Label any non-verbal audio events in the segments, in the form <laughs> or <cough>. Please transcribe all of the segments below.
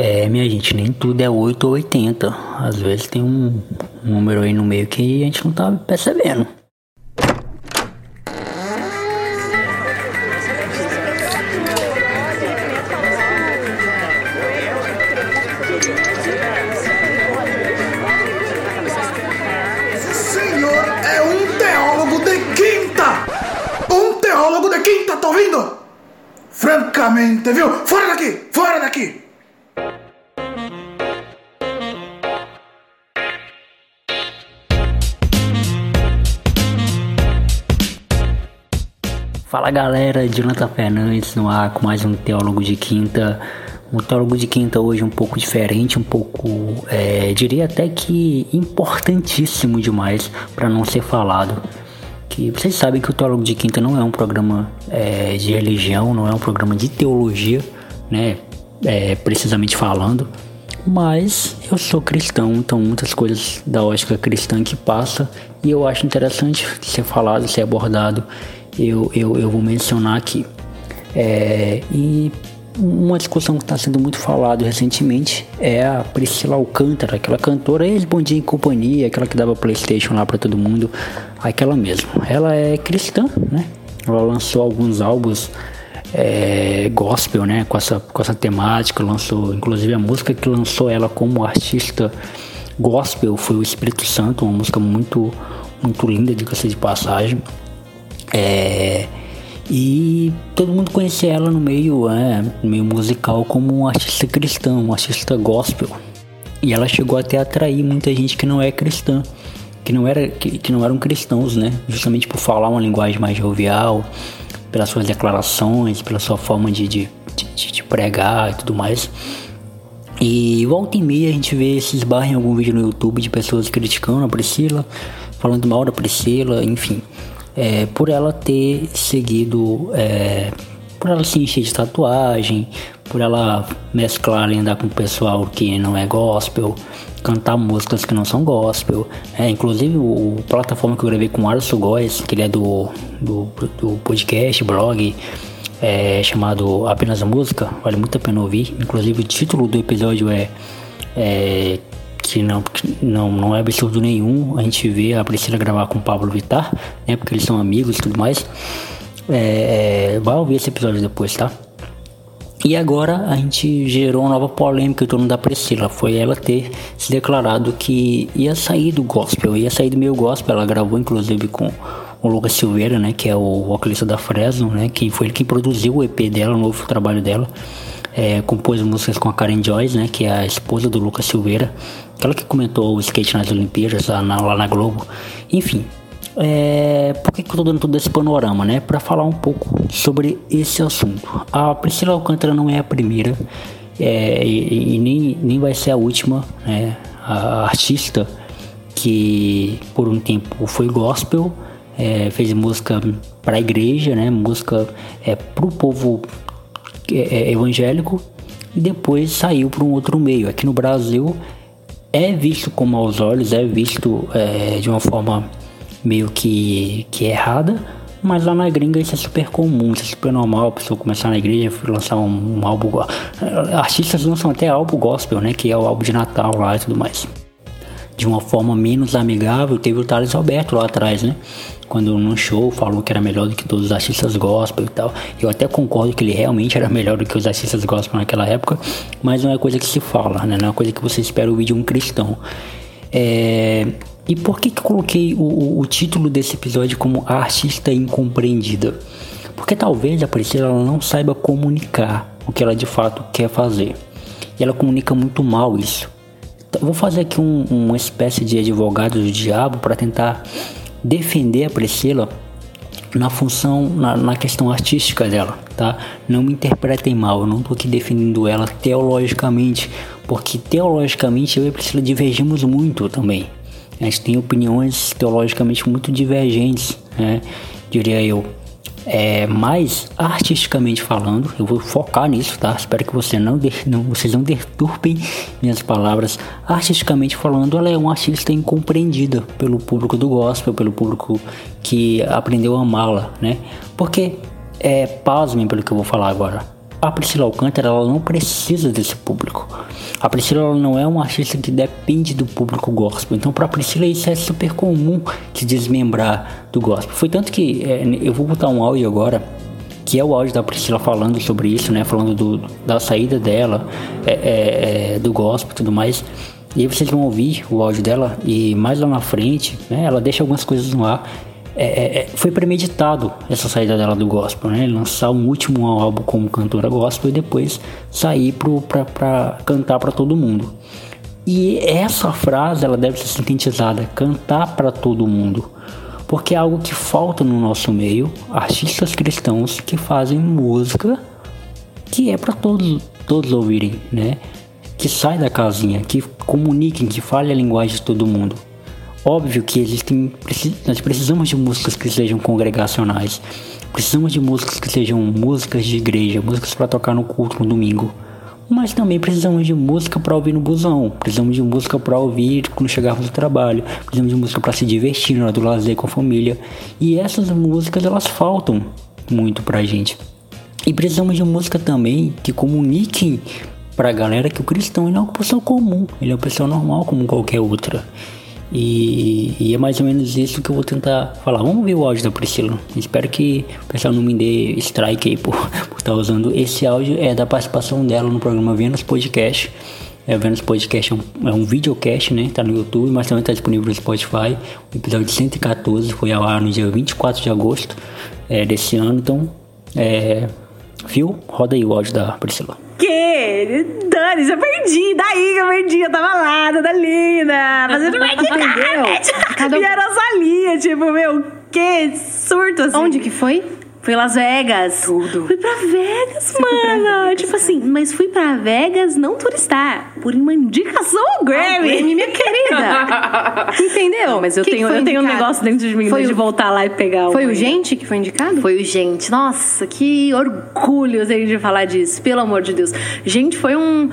É, minha gente, nem tudo é 8 ou 80. Às vezes tem um, número aí no meio que a gente não tá percebendo. Galera, Jonathan Fernandes no ar com mais um Teólogo de Quinta. Um Teólogo de Quinta hoje um pouco diferente, um pouco, é, diria até que importantíssimo demais para não ser falado. Que vocês sabem que o Teólogo de Quinta não é um programa é, de religião, não é um programa de teologia, né? É, precisamente falando. Mas eu sou cristão, então muitas coisas da ótica cristã que passa e eu acho interessante ser falado, ser abordado eu, eu, eu vou mencionar aqui. É, e uma discussão que está sendo muito falada recentemente é a Priscila Alcântara, aquela cantora ex-Bom Dia em Companhia, aquela que dava Playstation lá para todo mundo, aquela mesmo. Ela é cristã, né? Ela lançou alguns álbuns é, gospel, né? Com essa, com essa temática, lançou inclusive a música que lançou ela como artista gospel foi o Espírito Santo, uma música muito, muito linda, diga-se de passagem. É, e todo mundo conhecia ela no meio, é, no meio musical como um artista cristão, um artista gospel. E ela chegou até a atrair muita gente que não é cristã, que não, era, que, que não eram cristãos, né? Justamente por falar uma linguagem mais jovial, pelas suas declarações, pela sua forma de, de, de, de pregar e tudo mais. E volta e meia a gente vê esses barros em algum vídeo no YouTube de pessoas criticando a Priscila, falando mal da Priscila, enfim é, por ela ter seguido, é, por ela se encher de tatuagem, por ela mesclar e andar com o pessoal que não é gospel, cantar músicas que não são gospel. É, inclusive o, o plataforma que eu gravei com o Arso Góes, que ele é do, do, do podcast, blog, é, chamado Apenas Música, vale muito a pena ouvir. Inclusive o título do episódio é, é que não, não, não é absurdo nenhum a gente ver a Priscila gravar com o Pablo Vittar, né? Porque eles são amigos e tudo mais. É, é, vai ouvir esse episódio depois, tá? E agora a gente gerou uma nova polêmica em torno da Priscila. Foi ela ter se declarado que ia sair do gospel, ia sair do meio gospel. Ela gravou inclusive com o Lucas Silveira, né? Que é o vocalista da Fresno, né? Que foi ele que produziu o EP dela, o novo trabalho dela. É, compôs músicas com a Karen Joyce, né? Que é a esposa do Lucas Silveira. Aquela que comentou o skate nas Olimpíadas lá na, lá na Globo. Enfim, é, por que, que eu tô dando todo esse panorama, né? Para falar um pouco sobre esse assunto. A Priscila Alcântara não é a primeira é, e, e, nem, nem vai ser a última, né? A artista que por um tempo foi gospel, é, fez música para a igreja, né? Música é, para o povo é, é, evangélico e depois saiu para um outro meio. Aqui no Brasil é visto com maus olhos, é visto é, de uma forma meio que, que errada, mas lá na gringa isso é super comum, isso é super normal, a pessoa começar na igreja, lançar um, um álbum. Artistas lançam até álbum gospel, né? Que é o álbum de Natal lá e tudo mais. De uma forma menos amigável, teve o Thales Alberto lá atrás, né? Quando num show falou que era melhor do que todos os artistas gospel e tal. Eu até concordo que ele realmente era melhor do que os artistas gospel naquela época, mas não é coisa que se fala, né? Não é coisa que você espera ouvir de um cristão. É... E por que, que eu coloquei o, o, título desse episódio como artista incompreendida? Porque talvez a Priscila não saiba comunicar o que ela de fato quer fazer. E ela comunica muito mal isso. Então, vou fazer aqui um, uma espécie de advogado do diabo para tentar defender a Priscila na função, na, na, questão artística dela, tá? Não me interpretem mal, eu não tô aqui defendendo ela teologicamente, porque teologicamente eu e a Priscila divergimos muito também. A gente tem opiniões teologicamente muito divergentes, né? Diria eu. É, mas artisticamente falando, eu vou focar nisso, tá? Espero que você não, não, vocês não deturpem minhas palavras. Artisticamente falando, ela é uma artista incompreendida pelo público do gospel, pelo público que aprendeu a amá-la, né? Porque, é, pasmem pelo que eu vou falar agora, a Priscila Alcântara ela não precisa desse público. A Priscila não é uma artista que depende do público gospel. Então, para Priscila, isso é super comum de desmembrar do gospel. Foi tanto que é, eu vou botar um áudio agora, que é o áudio da Priscila falando sobre isso, né? Falando do, da saída dela, é, é, é do gospel e tudo mais. E aí vocês vão ouvir o áudio dela e mais lá na frente, né? Ela deixa algumas coisas no ar é, é, é, foi premeditado essa saída dela do gospel, né? Lançar um último álbum como cantora gospel e depois sair pro, pra, pra cantar para todo mundo. E essa frase ela deve ser sintetizada, cantar para todo mundo, porque é algo que falta no nosso meio, artistas cristãos que fazem música que é para todos todos ouvirem, né? Que sai da casinha, que comuniquem, que fale a linguagem de todo mundo. Óbvio que existem, nós precisamos de músicas que sejam congregacionais, precisamos de músicas que sejam músicas de igreja, músicas para tocar no culto no domingo. Mas também precisamos de música para ouvir no busão, precisamos de música para ouvir quando chegarmos do trabalho, precisamos de música para se divertir na hora do lazer com a família. E essas músicas elas faltam muito pra gente. E precisamos de música também que comuniquem pra galera que o cristão ele é uma pessoa comum, ele é uma pessoa normal como qualquer outra. E, e, é mais ou menos isso que eu vou tentar falar. Vamos ver o áudio da Priscila. Espero que o pessoal não me dê strike aí por <laughs> estar tá usando. Esse áudio é da participação dela no programa Vênus Podcast. É, Vênus Podcast é um, é um videocast, né? Tá no YouTube, mas também tá disponível no Spotify. O episódio 114 foi ao ar no dia 24 de agosto é, desse ano. Então, é, viu? Roda aí o áudio da Priscila quê? Dani, já perdi. Daí que eu perdi. Eu tava lá, toda linda. Fazendo <laughs> make Cada... E era Rosalia, tipo, meu, que surto assim. Onde que foi? Fui Las Vegas. Tudo. Fui pra Vegas, mano. Tipo assim, mas fui pra Vegas não turistar, por uma indicação ao Grammy. Grammy, minha querida. <laughs> Entendeu? mas eu que tenho, que eu tenho um negócio dentro de mim foi de voltar lá e pegar o. Foi o gente que foi indicado? Foi o gente. Nossa, que orgulho eu tenho de falar disso, pelo amor de Deus. Gente, foi um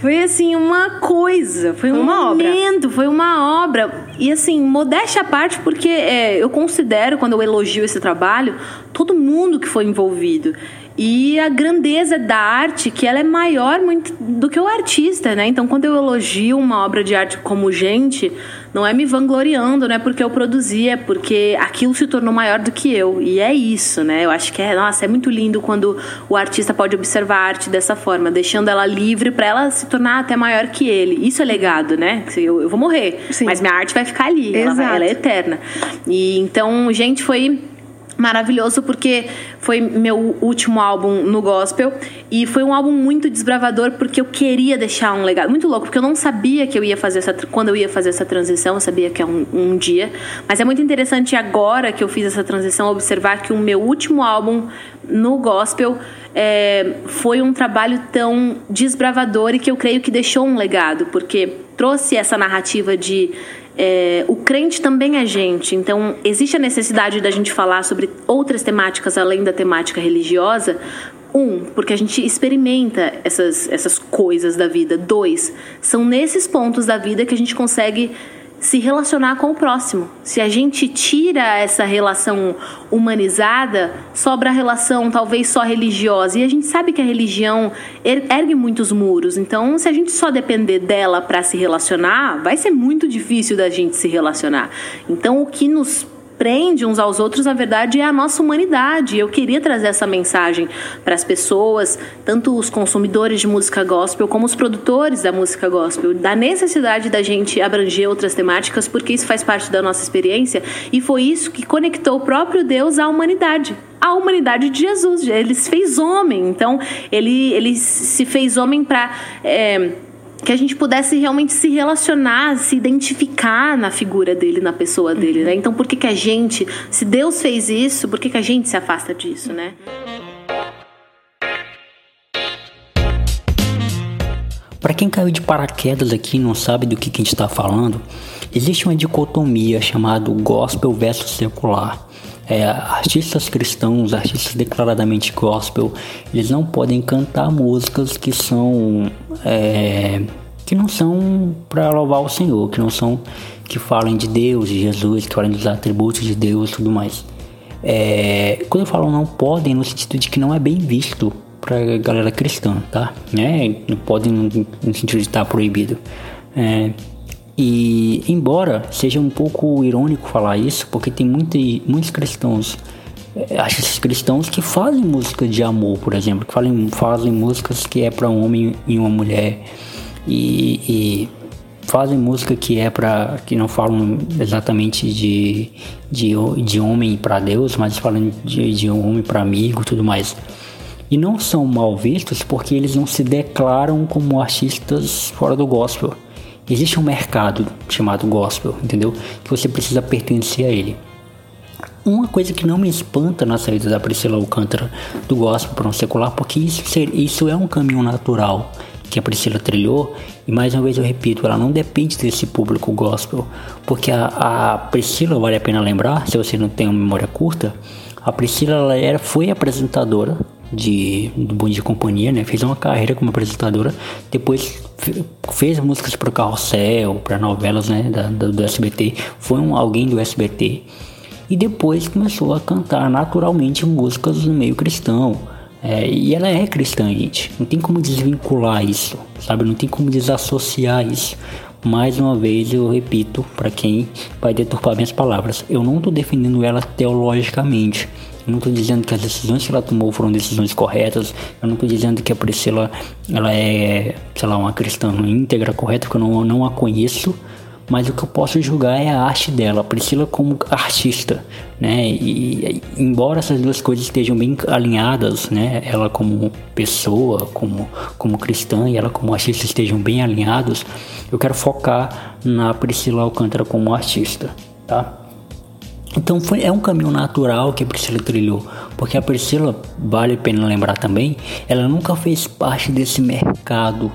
foi assim uma coisa, foi, foi um uma momento, obra. foi uma obra. E assim, modéstia à parte, porque é, eu considero, quando eu elogio esse trabalho, todo mundo que foi envolvido. E a grandeza da arte, que ela é maior muito do que o artista, né? Então, quando eu elogio uma obra de arte como gente, não é me vangloriando, né? Porque eu produzi, é porque aquilo se tornou maior do que eu. E é isso, né? Eu acho que é, nossa, é muito lindo quando o artista pode observar a arte dessa forma, deixando ela livre para ela se tornar até maior que ele. Isso é legado, né? Eu, eu vou morrer, Sim. mas minha arte vai ficar ali, ela, vai, ela é eterna. E então, gente, foi maravilhoso porque foi meu último álbum no gospel. E foi um álbum muito desbravador porque eu queria deixar um legado. Muito louco porque eu não sabia que eu ia fazer essa quando eu ia fazer essa transição eu sabia que é um, um dia. Mas é muito interessante agora que eu fiz essa transição observar que o meu último álbum no gospel é, foi um trabalho tão desbravador e que eu creio que deixou um legado porque trouxe essa narrativa de é, o crente também é gente, então existe a necessidade da gente falar sobre outras temáticas além da temática religiosa. Um, porque a gente experimenta essas, essas coisas da vida. Dois, são nesses pontos da vida que a gente consegue se relacionar com o próximo. Se a gente tira essa relação humanizada, sobra a relação talvez só religiosa. E a gente sabe que a religião er-, ergue muitos muros. Então, se a gente só depender dela para se relacionar, vai ser muito difícil da gente se relacionar. Então, o que nos prende uns aos outros, na verdade, é a nossa humanidade. Eu queria trazer essa mensagem para as pessoas, tanto os consumidores de música gospel como os produtores da música gospel, da necessidade da gente abranger outras temáticas, porque isso faz parte da nossa experiência e foi isso que conectou o próprio Deus à humanidade a humanidade de Jesus. Ele se fez homem, então ele, ele se fez homem para é, que a gente pudesse realmente se relacionar, se identificar na figura dele, na pessoa dele, né? Então, por que, que a gente, se Deus fez isso, por que, que a gente se afasta disso, né? Para quem caiu de paraquedas aqui e não sabe do que, que a gente está falando, existe uma dicotomia chamada gospel versus secular. É, artistas cristãos, artistas declaradamente gospel, eles não podem cantar músicas que são é, que não são para louvar o Senhor, que não são que falem de Deus, de Jesus, que falem dos atributos de Deus, tudo mais. É, quando eu falo não podem, no sentido de que não é bem visto pra galera cristã, tá? É, não pode no, no sentido de estar proibido. É, e embora seja um pouco irônico falar isso, porque tem muito, muitos cristãos, é, acho esses cristãos que fazem música de amor, por exemplo, que fazem, fazem músicas que é para um homem e uma mulher e, e fazem música que é para que não falam exatamente de, de, de homem para Deus, mas falam de, de homem para amigo, tudo mais. E não são mal vistos porque eles não se declaram como artistas fora do gospel. Existe um mercado chamado gospel, entendeu? Que você precisa pertencer a ele. Uma coisa que não me espanta na saída da Priscila Alcântara do gospel para um secular, porque isso, isso é um caminho natural que a Priscila trilhou, e mais uma vez eu repito, ela não depende desse público gospel, porque a, a Priscila, vale a pena lembrar, se você não tem uma memória curta, a Priscila ela era, foi apresentadora de, do Bom de Companhia, né? Fez uma carreira como apresentadora, depois fez músicas para o Carrossel, para novelas, né? Da, do, do SBT, foi um, alguém do SBT, e depois começou a cantar naturalmente músicas no meio cristão, é, e ela é cristã, gente. Não tem como desvincular isso, sabe? Não tem como desassociar isso. Mais uma vez eu repito para quem vai deturpar minhas palavras. Eu não estou defendendo ela teologicamente. Eu não estou dizendo que as decisões que ela tomou foram decisões corretas. Eu não estou dizendo que a Priscila ela é, sei lá, uma cristã íntegra, correta, porque eu não, não a conheço mas o que eu posso julgar é a arte dela, a Priscila como artista, né? E, embora essas duas coisas estejam bem alinhadas, né? Ela como pessoa, como como cristã e ela como artista estejam bem alinhados, eu quero focar na Priscila Alcântara como artista, tá? Então foi, é um caminho natural que a Priscila trilhou, porque a Priscila, vale a pena lembrar também, ela nunca fez parte desse mercado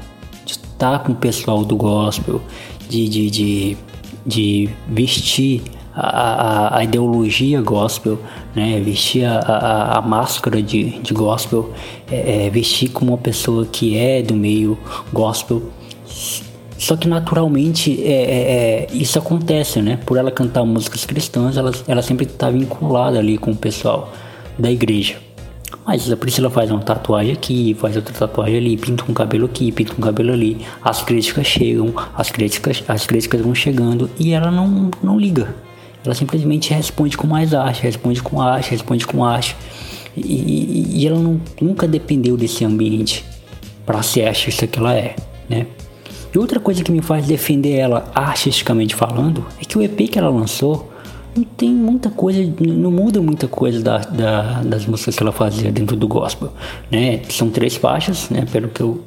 de estar com o pessoal do gospel, de, de, de, de vestir a, a, a, ideologia gospel, né? vestir a, a, a máscara de, de gospel, é, é, vestir como uma pessoa que é do meio gospel. Só que naturalmente é, é, é isso acontece, né? Por ela cantar músicas cristãs, ela, ela sempre está vinculada ali com o pessoal da igreja. Mas a Priscila faz uma tatuagem aqui, faz outra tatuagem ali, pinta um cabelo aqui, pinta um cabelo ali. As críticas chegam, as críticas, as críticas vão chegando e ela não, não liga. Ela simplesmente responde com mais arte, responde com arte, responde com arte. E, e ela não, nunca dependeu desse ambiente para ser artista que ela é, né? E outra coisa que me faz defender ela artisticamente falando é que o EP que ela lançou não tem muita coisa, não muda muita coisa da, da, das músicas que ela fazia dentro do gospel, né? São três faixas, né? Pelo que eu,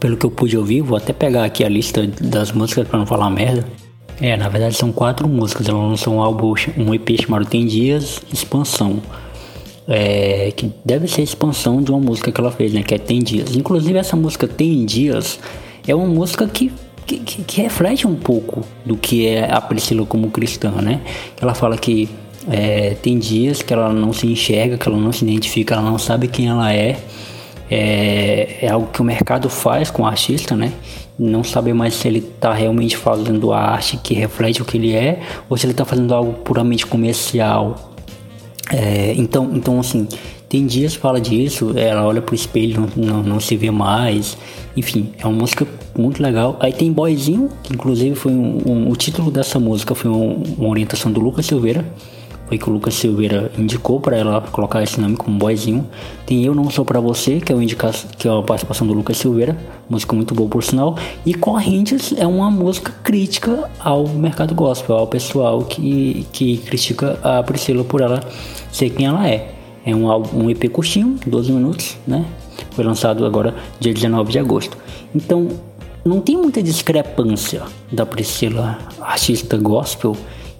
pelo que eu pude ouvir, vou até pegar aqui a lista das músicas para não falar merda. É, na verdade são quatro músicas. Ela lançou um álbum, um EP chamado Tem Dias Expansão. É, que deve ser a expansão de uma música que ela fez, né? Que é Tem Dias. Inclusive essa música Tem Dias é uma música que que, que, reflete um pouco do que é a Priscila como cristã, né? Ela fala que é, tem dias que ela não se enxerga, que ela não se identifica, ela não sabe quem ela é. É, é algo que o mercado faz com o artista, né? Não saber mais se ele está realmente fazendo a arte que reflete o que ele é ou se ele está fazendo algo puramente comercial. É, então, então, assim, tem dias que fala disso, ela olha pro espelho, não, não, não se vê mais. Enfim, é uma música muito legal. Aí tem Boyzinho, que inclusive foi um, um, o título dessa música foi um, uma orientação do Lucas Silveira. Foi que o Lucas Silveira indicou para ela colocar esse nome como Boyzinho. Tem Eu Não Sou Pra Você, que é, indica que é a participação do Lucas Silveira, música muito boa por sinal. E Correntes é uma música crítica ao mercado gospel, ao pessoal que, que critica a Priscila por ela ser quem ela é. É um, um EP curtinho, 12 minutos, né? Foi lançado agora dia 19 de agosto. Então, não tem muita discrepância da Priscila, artista gospel.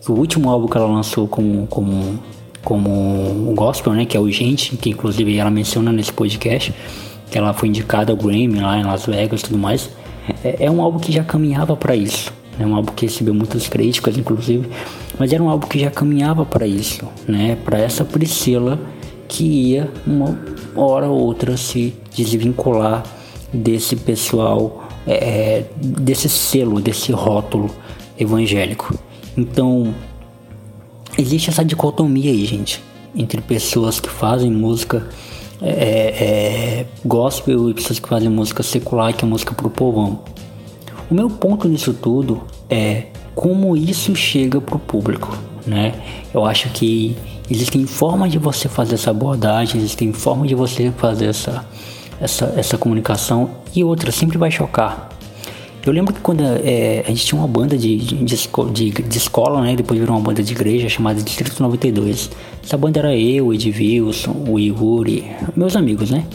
O último álbum que ela lançou como, como, como gospel, né? Que é o Gente, que inclusive ela menciona nesse podcast. Que ela foi indicada ao Grammy lá em Las Vegas e tudo mais. É, é um álbum que já caminhava para isso. É um álbum que recebeu muitas críticas, inclusive. Mas era um álbum que já caminhava para isso, né? Para essa Priscila que ia uma hora ou outra se desvincular desse pessoal, é, é, desse selo, desse rótulo evangélico. Então, existe essa dicotomia aí, gente, entre pessoas que fazem música é, é, gospel e pessoas que fazem música secular, que é música pro povão. O meu ponto nisso tudo é como isso chega pro público, né? Eu acho que existem formas de você fazer essa abordagem, existem formas de você fazer essa, essa, essa comunicação e outra sempre vai chocar. Eu lembro que quando é, a gente tinha uma banda de, de, de, de, escola, né? Depois virou uma banda de igreja chamada Distrito 92. Essa banda era eu, o Edvilson, o Yuri, meus amigos, né?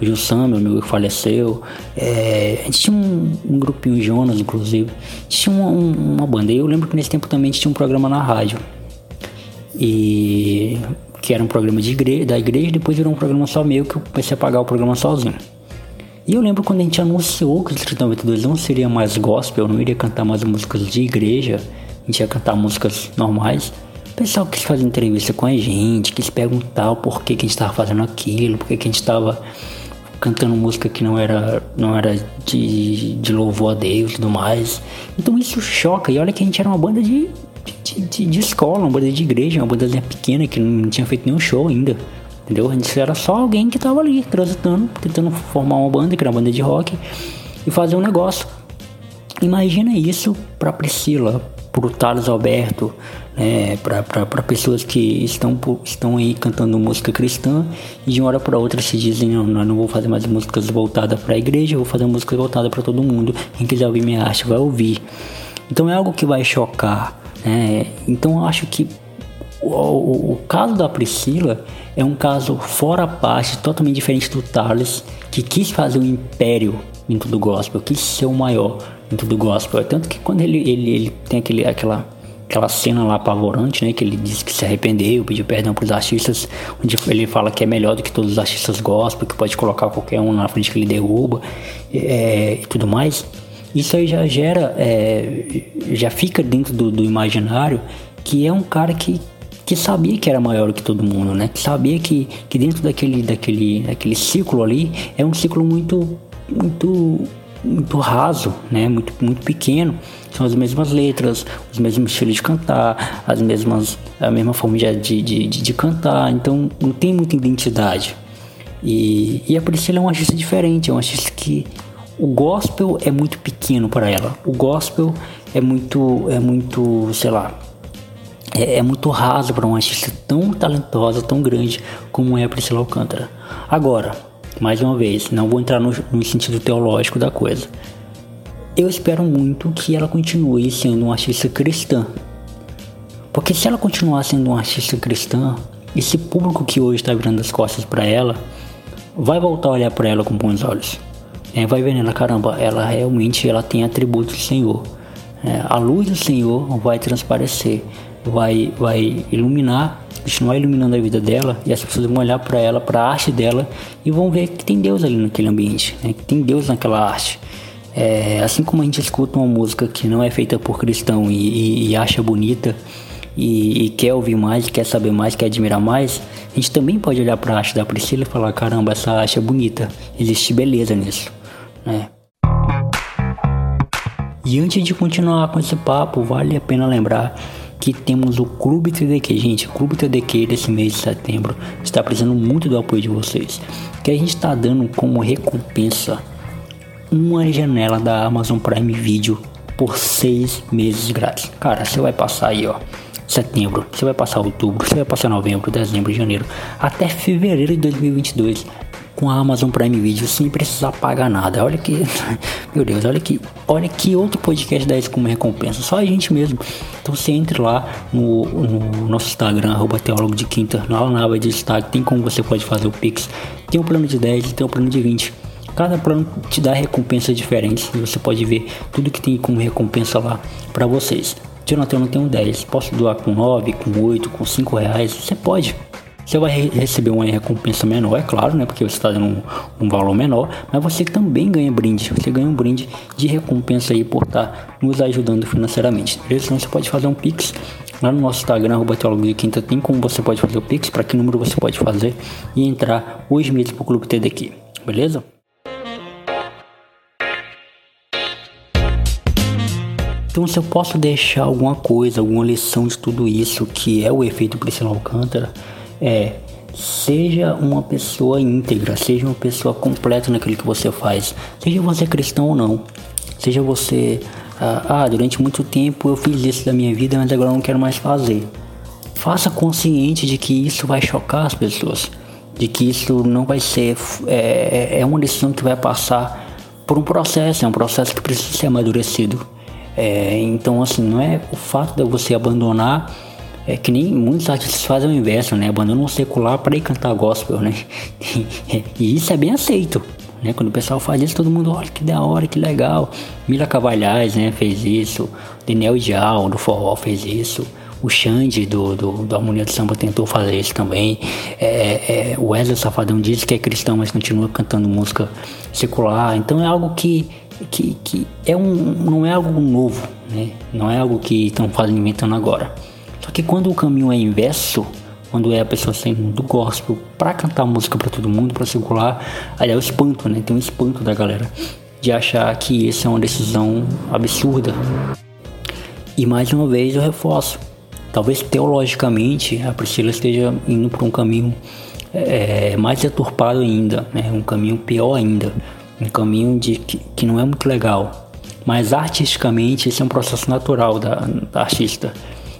O Gilson, meu amigo que faleceu. É, a gente tinha um, um grupinho, Jonas, inclusive. A gente tinha uma, um, uma banda. Eu lembro que nesse tempo também a gente tinha um programa na rádio. E que era um programa de da igreja, depois virou um programa só meu que eu comecei a pagar o programa sozinho. E eu lembro quando a gente anunciou que o Distrito 92 não seria mais gospel, não iria cantar mais músicas de igreja, a gente ia cantar músicas normais. O pessoal quis fazer entrevista com a gente, quis perguntar o porquê que a gente estava fazendo aquilo, porquê que a gente estava cantando música que não era, não era de, de louvor a Deus e tudo mais. Então isso choca. E olha que a gente era uma banda de, de, de, escola, uma banda de igreja, uma banda pequena que não tinha feito nenhum show ainda. Entendeu? A gente era só alguém que tava ali transitando, tentando formar uma banda, que era uma banda de rock, e fazer um negócio. Imagina isso pra Priscila, pro Thales Alberto, né, para pessoas que estão, estão aí cantando música cristã e de uma hora para outra se dizem: não, não vou fazer mais músicas voltadas para a igreja, vou fazer música voltada para todo mundo. Quem quiser ouvir minha arte vai ouvir. Então é algo que vai chocar. Né? Então eu acho que o, o, o, caso da Priscila é um caso fora a parte, totalmente diferente do Thales, que quis fazer um império dentro do gospel, quis ser o maior dentro do gospel. Tanto que quando ele, ele, ele tem aquele, aquela, aquela cena lá apavorante, né, que ele disse que se arrependeu, pediu perdão para os artistas, onde ele fala que é melhor do que todos os artistas gospel, que pode colocar qualquer um na frente que ele derruba é, e tudo mais. Isso aí já gera, é, já fica dentro do, do imaginário que é um cara que que sabia que era maior que todo mundo, né? Que sabia que, que dentro daquele, daquele, daquele ciclo ali é um ciclo muito, muito, muito raso, né? Muito, muito pequeno. São as mesmas letras, os mesmos estilos de cantar, as mesmas, a mesma forma de, de, de, de cantar. Então não tem muita identidade. E, e a Priscila é um artista diferente, é um artista que o gospel é muito pequeno para ela. O gospel é muito, é muito, sei lá, é, é muito raso para uma artista tão talentosa, tão grande como é a Priscila Alcântara. Agora, mais uma vez, não vou entrar no, no sentido teológico da coisa. Eu espero muito que ela continue sendo uma artista cristã. Porque se ela continuar sendo uma artista cristã, esse público que hoje está virando as costas para ela vai voltar a olhar para ela com bons olhos. É, vai ver nela, caramba, ela realmente ela tem atributos do Senhor. É, a luz do Senhor vai transparecer vai, vai iluminar, continuar iluminando a vida dela e as pessoas vão olhar para ela, para a arte dela e vão ver que tem Deus ali naquele ambiente, né? que tem Deus naquela arte. É, assim como a gente escuta uma música que não é feita por cristão e, e, e acha bonita e, e, quer ouvir mais, quer saber mais, quer admirar mais, a gente também pode olhar para a arte da Priscila e falar: caramba, essa arte é bonita, existe beleza nisso. Né? E antes de continuar com esse papo, vale a pena lembrar que temos o Clube TDQ. Gente, o Clube TDQ desse mês de setembro está precisando muito do apoio de vocês. Que a gente está dando como recompensa uma janela da Amazon Prime Video por seis meses grátis. Cara, você vai passar aí, ó. Setembro, você vai passar outubro, você vai passar novembro, dezembro, janeiro, até fevereiro de 2022 com a Amazon Prime Video sem precisar pagar nada. Olha que, <laughs> meu Deus, olha que, olha que outro podcast dá isso como recompensa. Só a gente mesmo. Então você entre lá no, no nosso Instagram, arroba teólogo de quinta, lá na aba de destaque, tem como você pode fazer o Pix. Tem um plano de 10 tem um plano de 20. Cada plano te dá recompensas diferentes e você pode ver tudo que tem como recompensa lá para vocês. Jonathan, eu não tenho 10, posso doar com 9, com 8, com 5 reais? Você pode. Você vai receber uma recompensa menor, é claro, né? Porque você está dando um, um, valor menor, mas você também ganha brinde. Você ganha um brinde de recompensa aí por estar tá nos ajudando financeiramente. Beleza? Então você pode fazer um Pix lá no nosso Instagram, arroba de Quinta, tem como você pode fazer o Pix, para que número você pode fazer e entrar hoje mesmo pro Clube TDQ, beleza? Então, se eu posso deixar alguma coisa, alguma lição de tudo isso, que é o efeito Priscila Alcântara, é seja uma pessoa íntegra, seja uma pessoa completa naquilo que você faz, seja você cristão ou não, seja você ah, ah, durante muito tempo eu fiz isso da minha vida, mas agora eu não quero mais fazer. Faça consciente de que isso vai chocar as pessoas, de que isso não vai ser é, é, é uma decisão que vai passar por um processo, é um processo que precisa ser amadurecido. É, então assim não é o fato de você abandonar é que nem muitos artistas fazem o inverso, né? Abandonam o secular para ir cantar gospel, né? <laughs> e isso é bem aceito. Né? Quando o pessoal faz isso, todo mundo, olha que da hora, que legal. Mila Cavalhais né, fez isso, Daniel Dial do Forró fez isso, o Xande do, do, do Harmonia do Samba tentou fazer isso também. É, é, o Wesley Safadão disse que é cristão, mas continua cantando música secular. Então é algo que, que, que é um, não é algo novo, né? não é algo que estão fazendo inventando agora. Só que quando o caminho é inverso, quando é a pessoa saindo do gospel para cantar música para todo mundo, para circular, aí é o espanto, né? Tem um espanto da galera de achar que isso é uma decisão absurda. E mais uma vez eu reforço, talvez teologicamente a Priscila esteja indo por um caminho é, mais deturpado ainda, né? um caminho pior ainda, um caminho de que, que não é muito legal. Mas artisticamente esse é um processo natural da, da artista.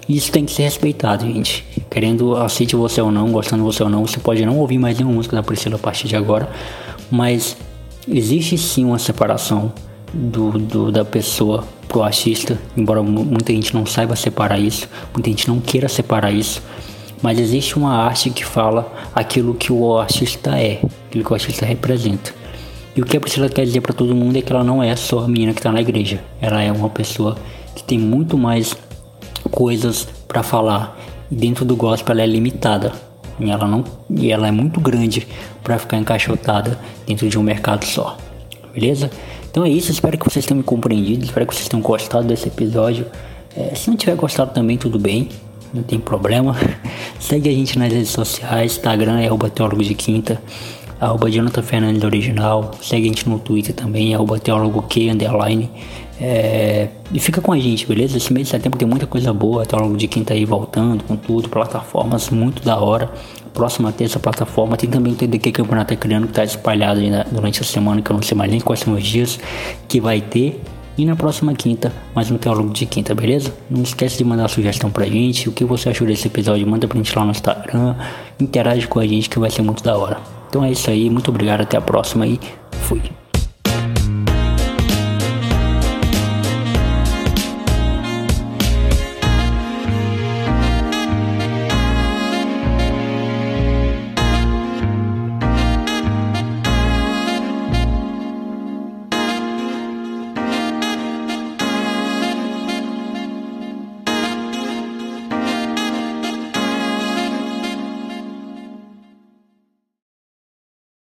Isso tem que ser respeitado, gente. Querendo aceite você ou não, gostando você ou não, você pode não ouvir mais nenhuma música da Priscila a partir de agora, mas existe sim uma separação do, do da pessoa pro artista, embora muita gente não saiba separar isso, muita gente não queira separar isso, mas existe uma arte que fala aquilo que o artista é, aquilo que o artista representa. E o que a Priscila quer dizer para todo mundo é que ela não é só a menina que está na igreja, ela é uma pessoa que tem muito mais coisas para falar. E dentro do gospel ela é limitada. E ela, não, e ela é muito grande para ficar encaixotada dentro de um mercado só. Beleza? Então é isso, espero que vocês tenham me compreendido, espero que vocês tenham gostado desse episódio. É, se não tiver gostado também, tudo bem, não tem problema. <laughs> Segue a gente nas redes sociais, Instagram é arroba teólogo de quinta, arroba Jonathan Fernandes original. Segue a gente no Twitter também, arroba teólogo Q underline. É, e fica com a gente, beleza? Esse mês de setembro tem muita coisa boa, até ao longo de quinta aí voltando com tudo, plataformas muito da hora. Próxima terça plataforma tem também o TDQ Campeonato Criando que tá espalhado aí na, durante a semana, que eu não sei mais nem quais são os dias que vai ter. E na próxima quinta, mais um teólogo de quinta, beleza? Não esquece de mandar sugestão pra gente. O que você achou desse episódio? Manda pra gente lá no Instagram. Interage com a gente que vai ser muito da hora. Então é isso aí, muito obrigado, até a próxima e fui.